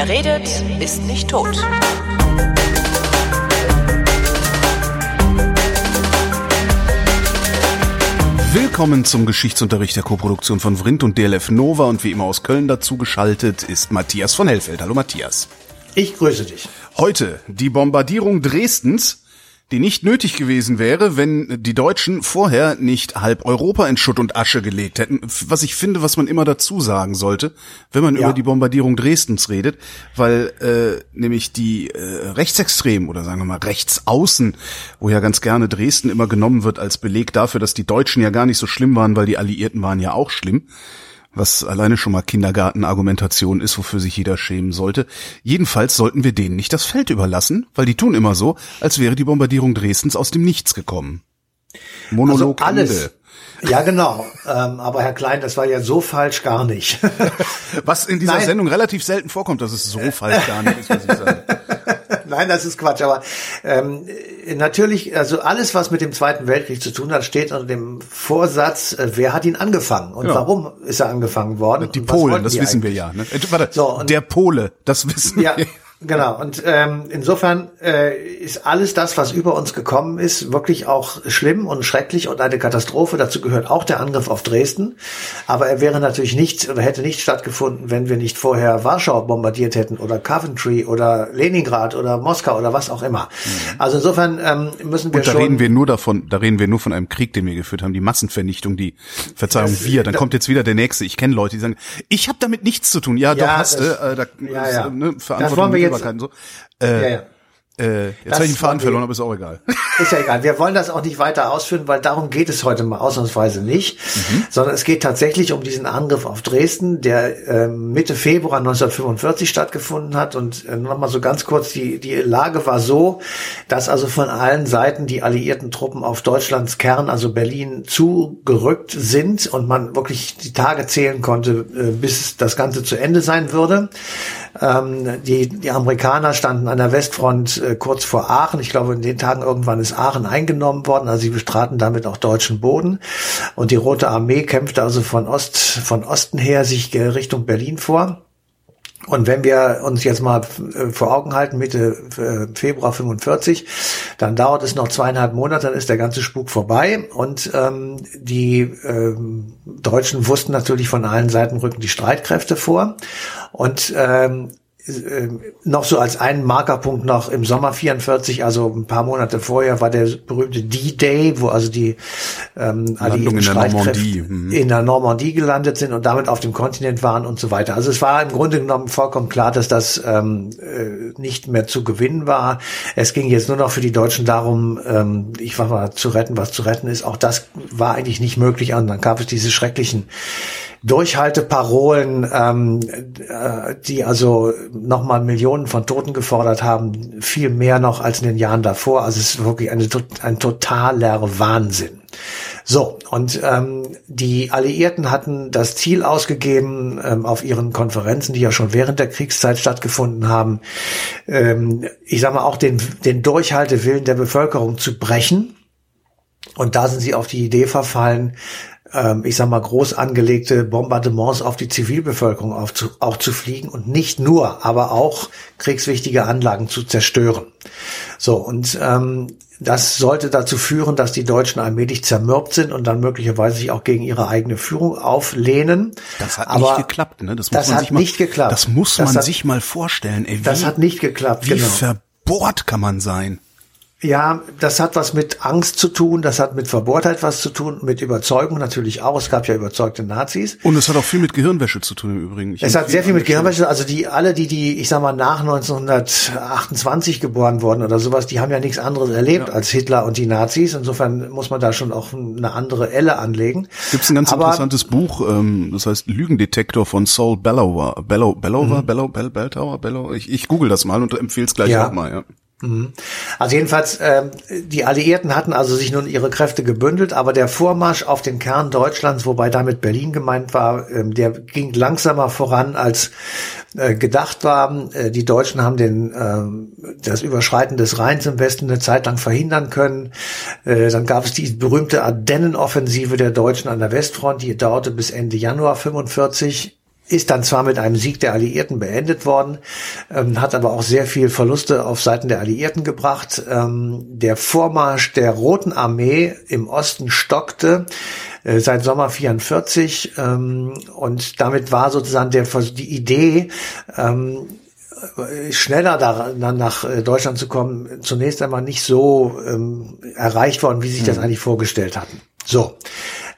Wer redet, ist nicht tot. Willkommen zum Geschichtsunterricht der Koproduktion von Vrindt und DLF Nova und wie immer aus Köln dazu geschaltet ist Matthias von Hellfeld. Hallo Matthias. Ich grüße dich. Heute die Bombardierung Dresdens die nicht nötig gewesen wäre, wenn die Deutschen vorher nicht halb Europa in Schutt und Asche gelegt hätten. Was ich finde, was man immer dazu sagen sollte, wenn man ja. über die Bombardierung Dresdens redet, weil äh, nämlich die äh, Rechtsextremen oder sagen wir mal Rechtsaußen, wo ja ganz gerne Dresden immer genommen wird als Beleg dafür, dass die Deutschen ja gar nicht so schlimm waren, weil die Alliierten waren ja auch schlimm was alleine schon mal Kindergartenargumentation ist, wofür sich jeder schämen sollte. Jedenfalls sollten wir denen nicht das Feld überlassen, weil die tun immer so, als wäre die Bombardierung Dresdens aus dem Nichts gekommen. Monolog also alles. Ende. Ja, genau. Ähm, aber Herr Klein, das war ja so falsch gar nicht. was in dieser Nein. Sendung relativ selten vorkommt, dass es so falsch gar nicht ist, was ich sage. Nein, das ist Quatsch. Aber ähm, natürlich, also alles, was mit dem Zweiten Weltkrieg zu tun hat, steht unter dem Vorsatz, äh, wer hat ihn angefangen und ja. warum ist er angefangen worden? Die Polen, das wissen eigentlich? wir ja. Ne? Äh, warte, so, der Pole, das wissen ja. wir. Genau, und ähm, insofern äh, ist alles das, was über uns gekommen ist, wirklich auch schlimm und schrecklich und eine Katastrophe. Dazu gehört auch der Angriff auf Dresden. Aber er wäre natürlich nicht oder hätte nicht stattgefunden, wenn wir nicht vorher Warschau bombardiert hätten oder Coventry oder Leningrad oder Moskau oder was auch immer. Mhm. Also insofern ähm, müssen wir und da schon. reden wir nur davon, da reden wir nur von einem Krieg, den wir geführt haben, die Massenvernichtung, die Verzeihung das, wir. Dann kommt jetzt wieder der nächste. Ich kenne Leute, die sagen, ich habe damit nichts zu tun. Ja, ja doch hast du. Äh, da, ja, ja. Ne, Verantwortung jetzt, so. Äh, ja, ja. Äh, jetzt habe ich den Faden verloren, aber ist auch egal. Ist ja egal. Wir wollen das auch nicht weiter ausführen, weil darum geht es heute mal ausnahmsweise nicht, mhm. sondern es geht tatsächlich um diesen Angriff auf Dresden, der äh, Mitte Februar 1945 stattgefunden hat. Und äh, nochmal so ganz kurz, die, die Lage war so, dass also von allen Seiten die alliierten Truppen auf Deutschlands Kern, also Berlin, zugerückt sind und man wirklich die Tage zählen konnte, äh, bis das Ganze zu Ende sein würde. Ähm, die, die Amerikaner standen an der Westfront äh, kurz vor Aachen. Ich glaube, in den Tagen irgendwann ist Aachen eingenommen worden. Also sie bestraten damit auch deutschen Boden. Und die Rote Armee kämpfte also von Ost, von Osten her sich Richtung Berlin vor. Und wenn wir uns jetzt mal äh, vor Augen halten, Mitte äh, Februar 45, dann dauert es noch zweieinhalb Monate, dann ist der ganze Spuk vorbei. Und ähm, die ähm, Deutschen wussten natürlich von allen Seiten rücken die Streitkräfte vor. Und ähm, äh, noch so als einen Markerpunkt noch im Sommer 44, also ein paar Monate vorher, war der berühmte D-Day, wo also die ähm, alliierten Streitkräfte mhm. in der Normandie gelandet sind und damit auf dem Kontinent waren und so weiter. Also es war im Grunde genommen vollkommen klar, dass das ähm, äh, nicht mehr zu gewinnen war. Es ging jetzt nur noch für die Deutschen darum, ähm, ich war mal zu retten, was zu retten ist. Auch das war eigentlich nicht möglich. Und dann gab es diese schrecklichen Durchhalteparolen, ähm, äh, die also nochmal Millionen von Toten gefordert haben, viel mehr noch als in den Jahren davor. Also es ist wirklich eine, ein totaler Wahnsinn. So, und ähm, die Alliierten hatten das Ziel ausgegeben ähm, auf ihren Konferenzen, die ja schon während der Kriegszeit stattgefunden haben, ähm, ich sage mal auch den, den Durchhaltewillen der Bevölkerung zu brechen. Und da sind sie auf die Idee verfallen, ähm, ich sag mal, groß angelegte Bombardements auf die Zivilbevölkerung aufzu, auch zu fliegen und nicht nur, aber auch kriegswichtige Anlagen zu zerstören. So, und ähm, das sollte dazu führen, dass die Deutschen allmählich zermürbt sind und dann möglicherweise sich auch gegen ihre eigene Führung auflehnen. Das hat Aber nicht geklappt, ne? Das, muss das man hat sich mal, nicht geklappt. Das muss man hat, sich mal vorstellen. Ey, wie, das hat nicht geklappt. Wie genau. verbohrt kann man sein? Ja, das hat was mit Angst zu tun, das hat mit Verbohrtheit was zu tun, mit Überzeugung natürlich auch. Es gab ja überzeugte Nazis. Und es hat auch viel mit Gehirnwäsche zu tun im Übrigen. Ich es hat sehr viel mit Gehirnwäsche, also die alle, die die, ich sag mal nach 1928 geboren wurden oder sowas, die haben ja nichts anderes erlebt ja. als Hitler und die Nazis. Insofern muss man da schon auch eine andere Elle anlegen. Gibt ein ganz Aber, interessantes Buch, ähm, das heißt Lügendetektor von Saul Bellower, Bellow, Bellower, mhm. Bellow, Bell, Belltower, Bellow. Ich, ich google das mal und empfehle es gleich ja. auch mal. Ja. Mhm. Also jedenfalls, äh, die Alliierten hatten also sich nun ihre Kräfte gebündelt, aber der Vormarsch auf den Kern Deutschlands, wobei damit Berlin gemeint war, äh, der ging langsamer voran als äh, gedacht war. Äh, die Deutschen haben den, äh, das Überschreiten des Rheins im Westen eine Zeit lang verhindern können. Äh, dann gab es die berühmte Ardennenoffensive der Deutschen an der Westfront, die dauerte bis Ende Januar 45 ist dann zwar mit einem Sieg der Alliierten beendet worden, ähm, hat aber auch sehr viel Verluste auf Seiten der Alliierten gebracht. Ähm, der Vormarsch der Roten Armee im Osten stockte äh, seit Sommer 44 ähm, und damit war sozusagen der, die Idee, ähm, schneller da, nach äh, Deutschland zu kommen, zunächst einmal nicht so ähm, erreicht worden, wie sich das mhm. eigentlich vorgestellt hatten. So.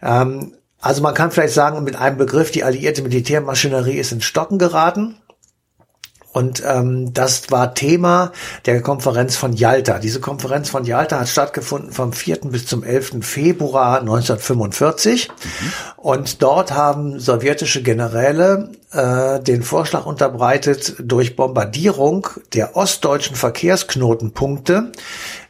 Ähm, also man kann vielleicht sagen, mit einem Begriff, die alliierte Militärmaschinerie ist in Stocken geraten. Und ähm, das war Thema der Konferenz von Yalta. Diese Konferenz von Yalta hat stattgefunden vom 4. bis zum 11. Februar 1945. Mhm. Und dort haben sowjetische Generäle äh, den Vorschlag unterbreitet, durch Bombardierung der ostdeutschen Verkehrsknotenpunkte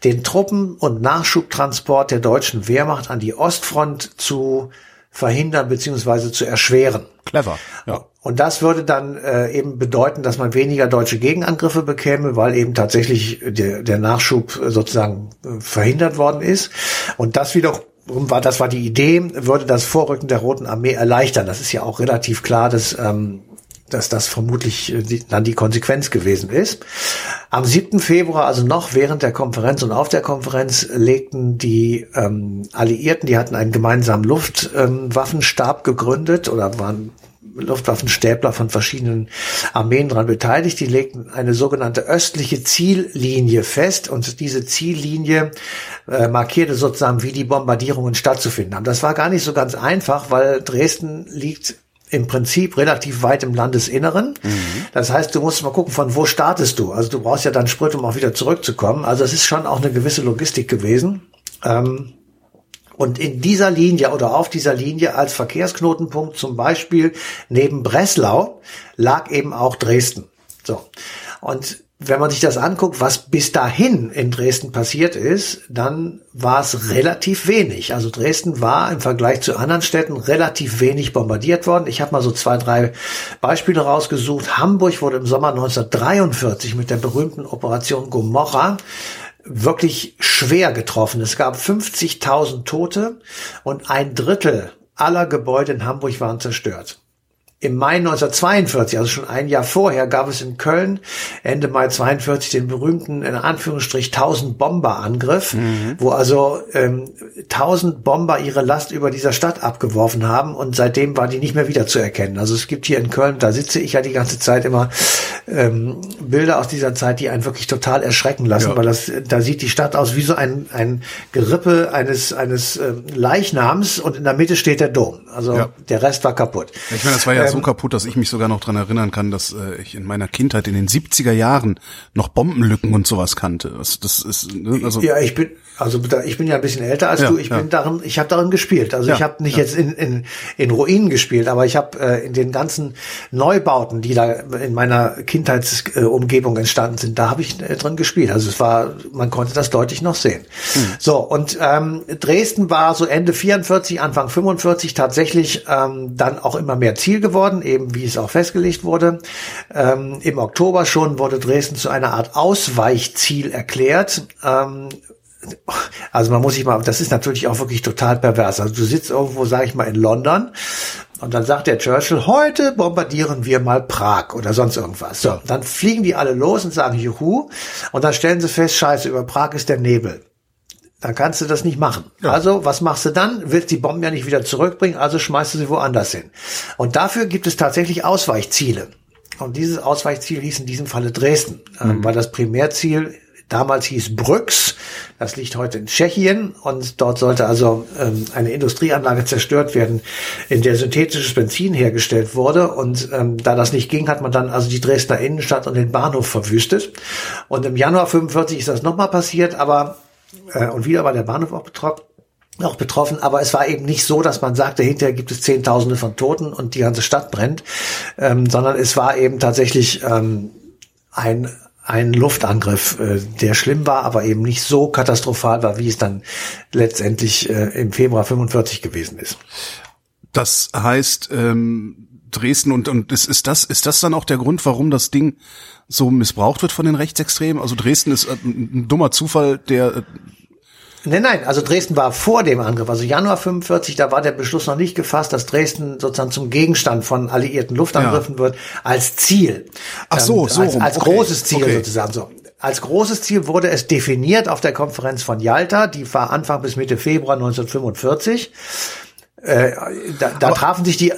den Truppen- und Nachschubtransport der deutschen Wehrmacht an die Ostfront zu verhindern beziehungsweise zu erschweren. Clever. Ja. Und das würde dann äh, eben bedeuten, dass man weniger deutsche Gegenangriffe bekäme, weil eben tatsächlich der, der Nachschub sozusagen äh, verhindert worden ist. Und das wiederum war, das war die Idee, würde das Vorrücken der Roten Armee erleichtern. Das ist ja auch relativ klar, dass ähm, dass das vermutlich äh, dann die Konsequenz gewesen ist. Am 7. Februar, also noch während der Konferenz und auf der Konferenz, legten die ähm, Alliierten, die hatten einen gemeinsamen Luftwaffenstab ähm, gegründet oder waren Luftwaffenstäbler von verschiedenen Armeen daran beteiligt. Die legten eine sogenannte östliche Ziellinie fest und diese Ziellinie äh, markierte sozusagen, wie die Bombardierungen stattzufinden haben. Das war gar nicht so ganz einfach, weil Dresden liegt im Prinzip relativ weit im Landesinneren. Mhm. Das heißt, du musst mal gucken, von wo startest du. Also du brauchst ja dann Sprit, um auch wieder zurückzukommen. Also es ist schon auch eine gewisse Logistik gewesen. Ähm, und in dieser Linie oder auf dieser Linie als Verkehrsknotenpunkt zum Beispiel neben Breslau lag eben auch Dresden. So. Und wenn man sich das anguckt, was bis dahin in Dresden passiert ist, dann war es relativ wenig. Also Dresden war im Vergleich zu anderen Städten relativ wenig bombardiert worden. Ich habe mal so zwei, drei Beispiele rausgesucht. Hamburg wurde im Sommer 1943 mit der berühmten Operation Gomorra wirklich schwer getroffen. Es gab 50.000 Tote und ein Drittel aller Gebäude in Hamburg waren zerstört. Im Mai 1942, also schon ein Jahr vorher, gab es in Köln Ende Mai 42 den berühmten, in Anführungsstrich, 1000 Bomber-Angriff, mhm. wo also ähm, 1000 Bomber ihre Last über dieser Stadt abgeworfen haben und seitdem war die nicht mehr wiederzuerkennen. Also es gibt hier in Köln, da sitze ich ja die ganze Zeit immer, ähm, Bilder aus dieser Zeit, die einen wirklich total erschrecken lassen, ja. weil das, da sieht die Stadt aus wie so ein, ein Gerippe eines, eines äh, Leichnams und in der Mitte steht der Dom. Also ja. der Rest war kaputt. Ich meine, das war ja so kaputt, dass ich mich sogar noch dran erinnern kann, dass äh, ich in meiner Kindheit in den 70er Jahren noch Bombenlücken und sowas kannte. Das, das ist ne, also ja, ich bin also ich bin ja ein bisschen älter als ja, du. Ich ja. bin darin, ich habe darin gespielt. Also ja, ich habe nicht jetzt in, in, in Ruinen gespielt, aber ich habe äh, in den ganzen Neubauten, die da in meiner Kindheitsumgebung äh, entstanden sind, da habe ich äh, drin gespielt. Also es war, man konnte das deutlich noch sehen. Hm. So und ähm, Dresden war so Ende 44, Anfang 45 tatsächlich ähm, dann auch immer mehr Ziel geworden, eben wie es auch festgelegt wurde. Ähm, Im Oktober schon wurde Dresden zu einer Art Ausweichziel erklärt. Ähm, also man muss sich mal, das ist natürlich auch wirklich total pervers. Also du sitzt irgendwo, sag ich mal, in London und dann sagt der Churchill, heute bombardieren wir mal Prag oder sonst irgendwas. So, dann fliegen die alle los und sagen Juhu und dann stellen sie fest, scheiße, über Prag ist der Nebel. Dann kannst du das nicht machen. Ja. Also, was machst du dann? Willst die Bomben ja nicht wieder zurückbringen, also schmeißt du sie woanders hin. Und dafür gibt es tatsächlich Ausweichziele. Und dieses Ausweichziel hieß in diesem Falle Dresden, ähm, mhm. weil das Primärziel damals hieß Brüx. Das liegt heute in Tschechien und dort sollte also ähm, eine Industrieanlage zerstört werden, in der synthetisches Benzin hergestellt wurde. Und ähm, da das nicht ging, hat man dann also die Dresdner Innenstadt und den Bahnhof verwüstet. Und im Januar 45 ist das nochmal passiert, aber äh, und wieder war der Bahnhof auch betroffen auch betroffen, aber es war eben nicht so, dass man sagte, hinterher gibt es Zehntausende von Toten und die ganze Stadt brennt, ähm, sondern es war eben tatsächlich ähm, ein ein Luftangriff, äh, der schlimm war, aber eben nicht so katastrophal war, wie es dann letztendlich äh, im Februar 45 gewesen ist. Das heißt, ähm, Dresden und und ist, ist das ist das dann auch der Grund, warum das Ding so missbraucht wird von den Rechtsextremen? Also Dresden ist äh, ein dummer Zufall, der Nein, nein, also Dresden war vor dem Angriff, also Januar 45, da war der Beschluss noch nicht gefasst, dass Dresden sozusagen zum Gegenstand von alliierten Luftangriffen ja. wird, als Ziel. Ach so, ähm, so. Als, als okay. großes Ziel okay. sozusagen so. Als großes Ziel wurde es definiert auf der Konferenz von Yalta, die war Anfang bis Mitte Februar 1945. Äh, da, da trafen sich die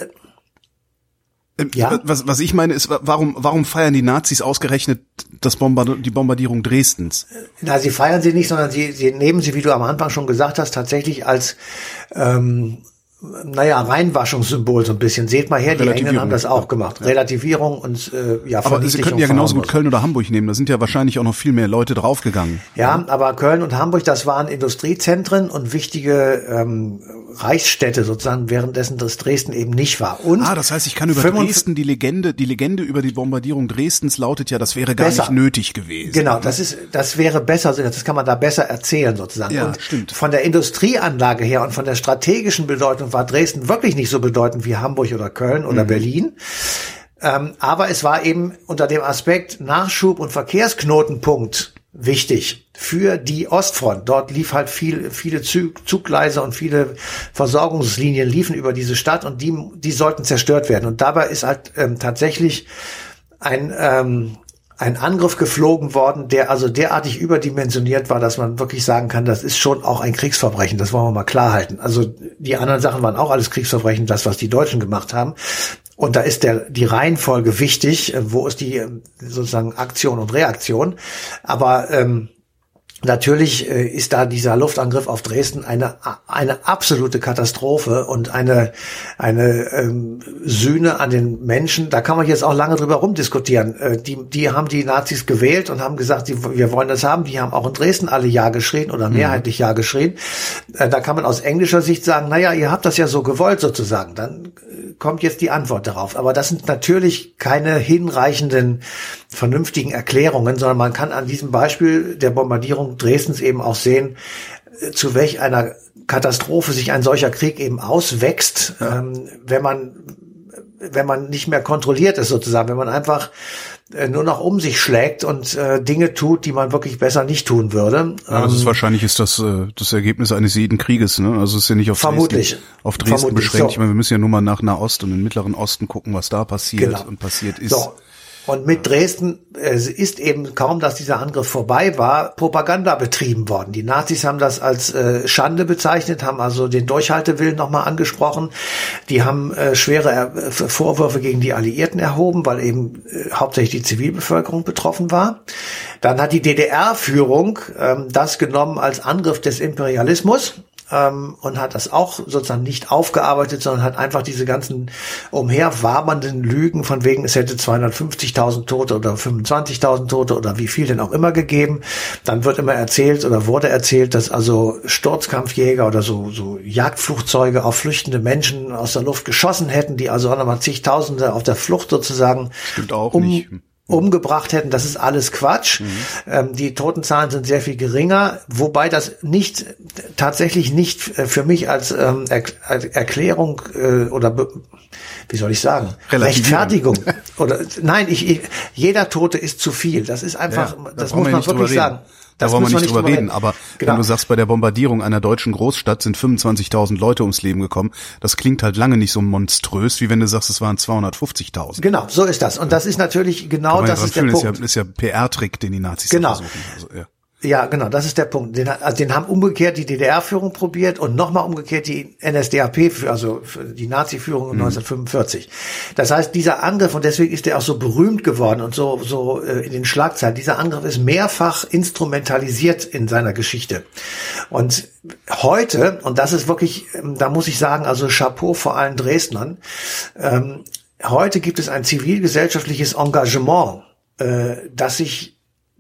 ja? Was, was ich meine ist, warum, warum feiern die Nazis ausgerechnet das Bombard die Bombardierung Dresdens? Na, sie feiern sie nicht, sondern sie, sie nehmen sie, wie du am Anfang schon gesagt hast, tatsächlich als ähm, naja, Reinwaschungssymbol so ein bisschen. Seht mal her, die Engländer haben das auch gemacht. Ja. Relativierung und äh, ja, Aber sie könnten ja genauso gut Köln oder Hamburg nehmen. Da sind ja wahrscheinlich auch noch viel mehr Leute draufgegangen. Ja, ja, aber Köln und Hamburg, das waren Industriezentren und wichtige ähm, Reichsstädte sozusagen, währenddessen das Dresden eben nicht war. Und ah, das heißt, ich kann über Dresden die Legende, die Legende über die Bombardierung Dresdens lautet ja, das wäre gar besser. nicht nötig gewesen. Genau, das ist, das wäre besser, das kann man da besser erzählen sozusagen. Ja, und stimmt. Von der Industrieanlage her und von der strategischen Bedeutung war Dresden wirklich nicht so bedeutend wie Hamburg oder Köln oder mhm. Berlin. Ähm, aber es war eben unter dem Aspekt Nachschub und Verkehrsknotenpunkt wichtig für die Ostfront. Dort lief halt viel, viele Zug, Zuggleise und viele Versorgungslinien liefen über diese Stadt und die, die sollten zerstört werden. Und dabei ist halt ähm, tatsächlich ein, ähm, ein Angriff geflogen worden, der also derartig überdimensioniert war, dass man wirklich sagen kann, das ist schon auch ein Kriegsverbrechen. Das wollen wir mal klar halten. Also die anderen Sachen waren auch alles Kriegsverbrechen, das, was die Deutschen gemacht haben. Und da ist der, die Reihenfolge wichtig. Wo ist die sozusagen Aktion und Reaktion? Aber ähm, Natürlich äh, ist da dieser Luftangriff auf Dresden eine eine absolute Katastrophe und eine eine ähm, Sühne an den Menschen. Da kann man jetzt auch lange drüber rumdiskutieren. Äh, die die haben die Nazis gewählt und haben gesagt, die, wir wollen das haben. Die haben auch in Dresden alle Ja geschrien oder mehrheitlich Ja geschrien. Äh, da kann man aus englischer Sicht sagen, na ja, ihr habt das ja so gewollt sozusagen. Dann äh, kommt jetzt die Antwort darauf. Aber das sind natürlich keine hinreichenden vernünftigen Erklärungen, sondern man kann an diesem Beispiel der Bombardierung Dresdens eben auch sehen, zu welch einer Katastrophe sich ein solcher Krieg eben auswächst, ja. ähm, wenn man wenn man nicht mehr kontrolliert ist sozusagen, wenn man einfach äh, nur noch um sich schlägt und äh, Dinge tut, die man wirklich besser nicht tun würde. Ja, das ist ähm, wahrscheinlich ist das äh, das Ergebnis eines jeden Krieges, ne? Also es ist ja nicht auf vermutlich, Dresden, auf Dresden vermutlich, beschränkt. So. Ich meine, wir müssen ja nur mal nach Nahost und den Mittleren Osten gucken, was da passiert Genau. und passiert ist. So. Und mit Dresden äh, ist eben kaum, dass dieser Angriff vorbei war, Propaganda betrieben worden. Die Nazis haben das als äh, Schande bezeichnet, haben also den Durchhaltewillen nochmal angesprochen. Die haben äh, schwere äh, Vorwürfe gegen die Alliierten erhoben, weil eben äh, hauptsächlich die Zivilbevölkerung betroffen war. Dann hat die DDR-Führung ähm, das genommen als Angriff des Imperialismus ähm, und hat das auch sozusagen nicht aufgearbeitet, sondern hat einfach diese ganzen umherwabernden Lügen von wegen, es hätte 250.000 Tote oder 25.000 Tote oder wie viel denn auch immer gegeben. Dann wird immer erzählt oder wurde erzählt, dass also Sturzkampfjäger oder so, so Jagdflugzeuge auf flüchtende Menschen aus der Luft geschossen hätten, die also auch nochmal zigtausende auf der Flucht sozusagen Stimmt auch um, nicht. Umgebracht hätten. Das ist alles Quatsch. Mhm. Ähm, die Totenzahlen sind sehr viel geringer, wobei das nicht tatsächlich nicht äh, für mich als, ähm, er, Erklärung äh, oder wie soll ich sagen Rechtfertigung oder nein, ich, ich jeder Tote ist zu viel. Das ist einfach, Ja, da das muss man wirklich sagen. Da wollen wir nicht drüber reden, aber Genau. wenn du sagst, bei der Bombardierung einer deutschen Großstadt sind 25.000 Leute ums Leben gekommen, das klingt halt lange nicht so monströs, wie wenn du sagst, es waren 250.000. Genau, so ist das. Und das ist natürlich genau ja das dran ist der Punkt. ist ja, ist ja PR-Trick, den die Nazis Genau. versuchen. Also, ja. Ja, genau, das ist der Punkt. Den, also den haben umgekehrt die DDR-Führung probiert und nochmal umgekehrt die NSDAP, für- also die Nazi-Führung Mhm. 1945. Das heißt, dieser Angriff, und deswegen ist der auch so berühmt geworden und so, so äh, in den Schlagzeilen, dieser Angriff ist mehrfach instrumentalisiert in seiner Geschichte. Und heute, und das ist wirklich, ähm, da muss ich sagen, also Chapeau vor allen Dresdnern, ähm, heute gibt es ein zivilgesellschaftliches Engagement, äh, das sich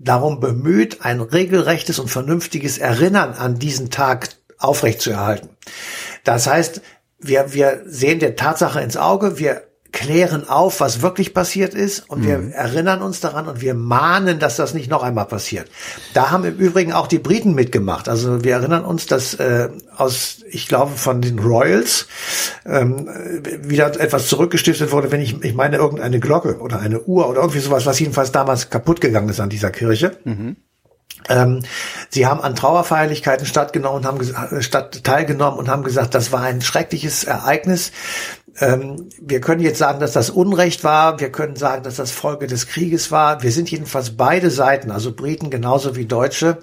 darum bemüht, ein regelrechtes und vernünftiges Erinnern an diesen Tag aufrechtzuerhalten. Das heißt, wir, wir sehen der Tatsache ins Auge, wir klären auf, was wirklich passiert ist und wir erinnern uns daran und wir mahnen, dass das nicht noch einmal passiert. Da haben im Übrigen auch die Briten mitgemacht. Also wir erinnern uns, dass äh, aus, ich glaube, von den Royals ähm, wieder etwas zurückgestiftet wurde, wenn ich, ich meine, irgendeine Glocke oder eine Uhr oder irgendwie sowas, was jedenfalls damals kaputt gegangen ist an dieser Kirche. Ähm, sie haben an Trauerfeierlichkeiten stattgenommen und haben statt, teilgenommen und haben gesagt, das war ein schreckliches Ereignis. Ähm, wir können jetzt sagen, dass das Unrecht war. Wir können sagen, dass das Folge des Krieges war. Wir sind jedenfalls beide Seiten, also Briten genauso wie Deutsche,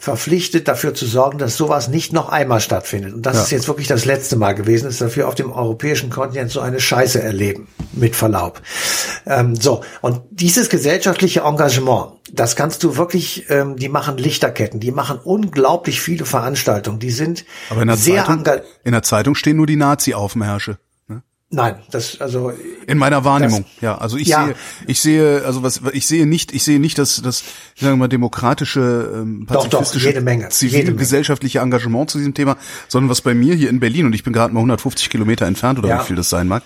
verpflichtet, dafür zu sorgen, dass sowas nicht noch einmal stattfindet. Und das ja. ist jetzt wirklich das letzte Mal gewesen, dass wir auf dem europäischen Kontinent so eine Scheiße erleben, mit Verlaub. Ähm, so, und dieses gesellschaftliche Engagement, das kannst du wirklich, ähm, die machen Lichterketten, die machen unglaublich viele Veranstaltungen, die sind Aber in der sehr Zeitung, In der Zeitung stehen nur die Nazi-Aufmärsche. Nein, das also in meiner Wahrnehmung, das, ja. Also ich ja. sehe, ich sehe, also was ich sehe nicht, ich sehe nicht das, das sagen wir mal demokratische, ähm, pazifistische, doch, doch, jede Menge, zivilgesellschaftliche Engagement zu diesem Thema, sondern was bei mir hier in Berlin und ich bin gerade mal 150 Kilometer entfernt oder ja. wie viel das sein mag,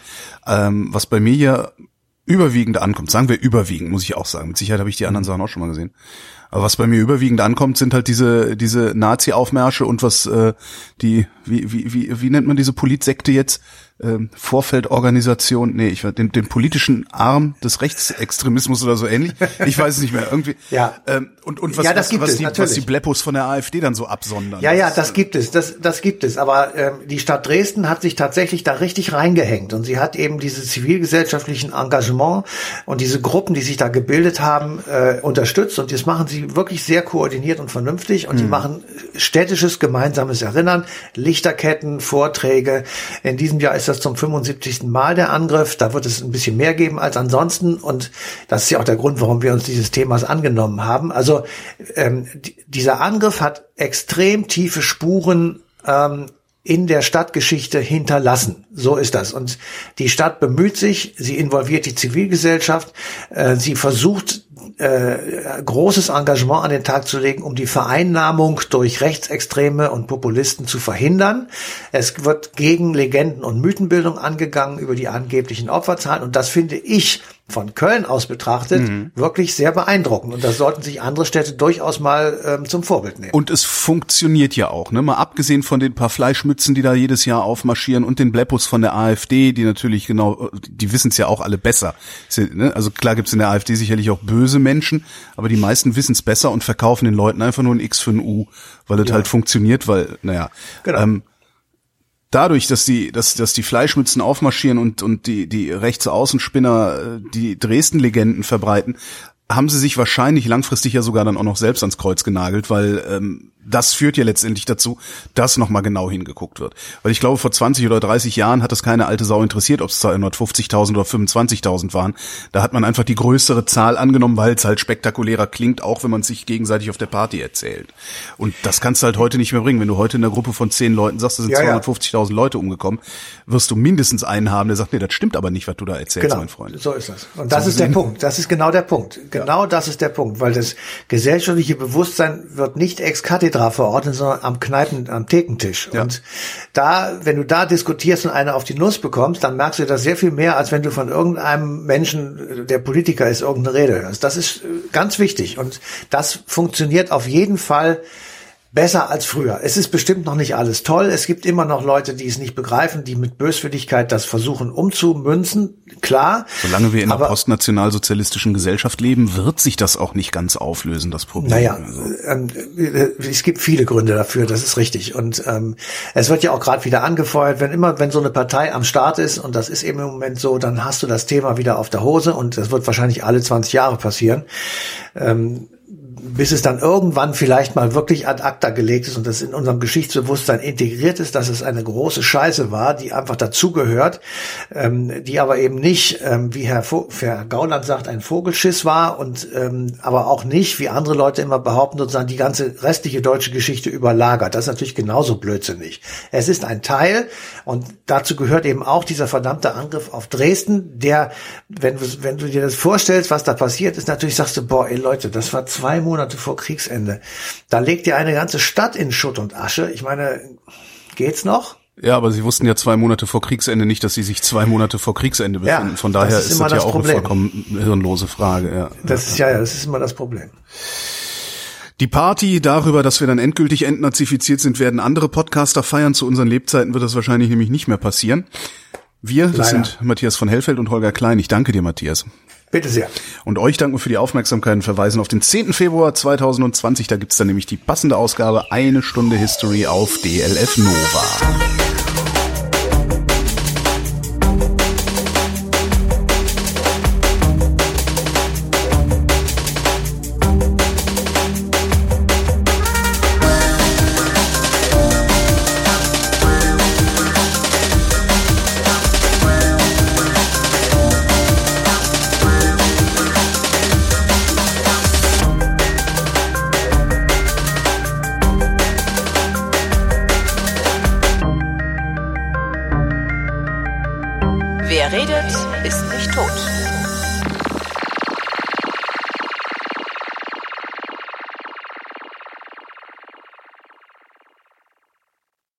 ähm, was bei mir hier überwiegend ankommt, sagen wir überwiegend, muss ich auch sagen. Mit Sicherheit habe ich die anderen Sachen auch schon mal gesehen. Aber was bei mir überwiegend ankommt, sind halt diese diese Nazi-Aufmärsche und was äh, die wie wie wie wie nennt man diese Politsekte jetzt? Ähm, Vorfeldorganisation, nee, ich war den, den politischen Arm des Rechtsextremismus oder so ähnlich. Ich weiß es nicht mehr. Irgendwie. ja. Ähm, und und was, ja, das was, gibt was, es, die, natürlich. was die Bleppos von der AfD dann so absondern. Ja, ja, das gibt es, das, das gibt es. Aber ähm, die Stadt Dresden hat sich tatsächlich da richtig reingehängt und sie hat eben diese zivilgesellschaftlichen Engagement und diese Gruppen, die sich da gebildet haben, äh, unterstützt und das machen sie wirklich sehr koordiniert und vernünftig und mhm. die machen städtisches gemeinsames Erinnern, Lichterketten, Vorträge. In diesem Jahr ist ist das zum 75. Mal der Angriff. Da wird es ein bisschen mehr geben als ansonsten. Und das ist ja auch der Grund, warum wir uns dieses Themas angenommen haben. Also ähm, dieser Angriff hat extrem tiefe Spuren ähm, in der Stadtgeschichte hinterlassen. So ist das. Und die Stadt bemüht sich, sie involviert die Zivilgesellschaft, äh, sie versucht äh, großes Engagement an den Tag zu legen, um die Vereinnahmung durch Rechtsextreme und Populisten zu verhindern. Es wird gegen Legenden und Mythenbildung angegangen über die angeblichen Opferzahlen und das finde ich von Köln aus betrachtet mhm. wirklich sehr beeindruckend. Und das sollten sich andere Städte durchaus mal ähm, zum Vorbild nehmen. Und es funktioniert ja auch, ne? Mal abgesehen von den paar Fleischmützen, die da jedes Jahr aufmarschieren und den Bleppos von der AfD, die natürlich genau, die wissen es ja auch alle besser. Ne? Also klar gibt's in der AfD sicherlich auch böse Menschen, aber die meisten wissen es besser und verkaufen den Leuten einfach nur ein X für ein U, weil es ja. halt funktioniert, weil, naja. Genau. Ähm, dadurch, dass die, dass, dass die Fleischmützen aufmarschieren und, und die, die Rechtsaußenspinner äh, die Dresden-Legenden verbreiten, haben sie sich wahrscheinlich langfristig ja sogar dann auch noch selbst ans Kreuz genagelt, weil ähm, das führt ja letztendlich dazu, dass nochmal genau hingeguckt wird. Weil ich glaube, vor 20 oder 30 Jahren hat das keine alte Sau interessiert, ob es 250.000 oder 25.000 waren. Da hat man einfach die größere Zahl angenommen, weil es halt spektakulärer klingt, auch wenn man sich gegenseitig auf der Party erzählt. Und das kannst du halt heute nicht mehr bringen. Wenn du heute in einer Gruppe von zehn Leuten sagst, es sind ja, 250.000 ja. Leute umgekommen, wirst du mindestens einen haben, der sagt, nee, das stimmt aber nicht, was du da erzählst, genau, mein Freund. So ist das. Und das so ist der Punkt. Das ist genau der Punkt. Genau ja. das ist der Punkt, weil das gesellschaftliche Bewusstsein wird nicht ex cathedra verordnet, sondern am Kneipen, am Thekentisch. Ja. Und da, wenn du da diskutierst und eine auf die Nuss bekommst, dann merkst du das sehr viel mehr, als wenn du von irgendeinem Menschen, der Politiker ist, irgendeine Rede hörst. Das ist äh, ganz wichtig. Und das funktioniert auf jeden Fall besser als früher. Es ist bestimmt noch nicht alles toll. Es gibt immer noch Leute, die es nicht begreifen, die mit Böswilligkeit das versuchen umzumünzen. Klar. Solange wir in einer postnationalsozialistischen Gesellschaft leben, wird sich das auch nicht ganz auflösen, das Problem. Naja, also. ähm, äh, es gibt viele Gründe dafür, das ist richtig. Und ähm, es wird ja auch gerade wieder angefeuert, wenn immer, wenn so eine Partei am Start ist, und das ist eben im Moment so, dann hast du das Thema wieder auf der Hose und das wird wahrscheinlich alle 20 Jahre passieren. Ähm, bis es dann irgendwann vielleicht mal wirklich ad acta gelegt ist und das in unserem Geschichtsbewusstsein integriert ist, dass es eine große Scheiße war, die einfach dazugehört, ähm, die aber eben nicht, ähm, wie Herr, Herr Gauland sagt, ein Vogelschiss war und ähm, aber auch nicht, wie andere Leute immer behaupten, sozusagen die ganze restliche deutsche Geschichte überlagert. Das ist natürlich genauso blödsinnig. Es ist ein Teil und dazu gehört eben auch dieser verdammte Angriff auf Dresden, der, wenn, wenn du dir das vorstellst, was da passiert ist, natürlich sagst du, boah, ey Leute, das war zwei Monate Monate vor Kriegsende. Da legt ihr eine ganze Stadt in Schutt und Asche. Ich meine, geht's noch? Ja, aber sie wussten ja zwei Monate vor Kriegsende nicht, dass sie sich zwei Monate vor Kriegsende befinden. Ja, Von daher ist, ist das ja auch Problem. eine vollkommen hirnlose Frage. Ja. Das ist ja, ja, das ist immer das Problem. Die Party darüber, dass wir dann endgültig entnazifiziert sind, werden andere Podcaster feiern. Zu unseren Lebzeiten wird das wahrscheinlich nämlich nicht mehr passieren. Wir, das Leider. sind Matthias von Hellfeld und Holger Klein. Ich danke dir, Matthias. Bitte sehr. Und euch danken wir für die Aufmerksamkeit und verweisen auf den 10. Februar 2020. Da gibt's dann nämlich die passende Ausgabe Eine Stunde History auf DLF Nova.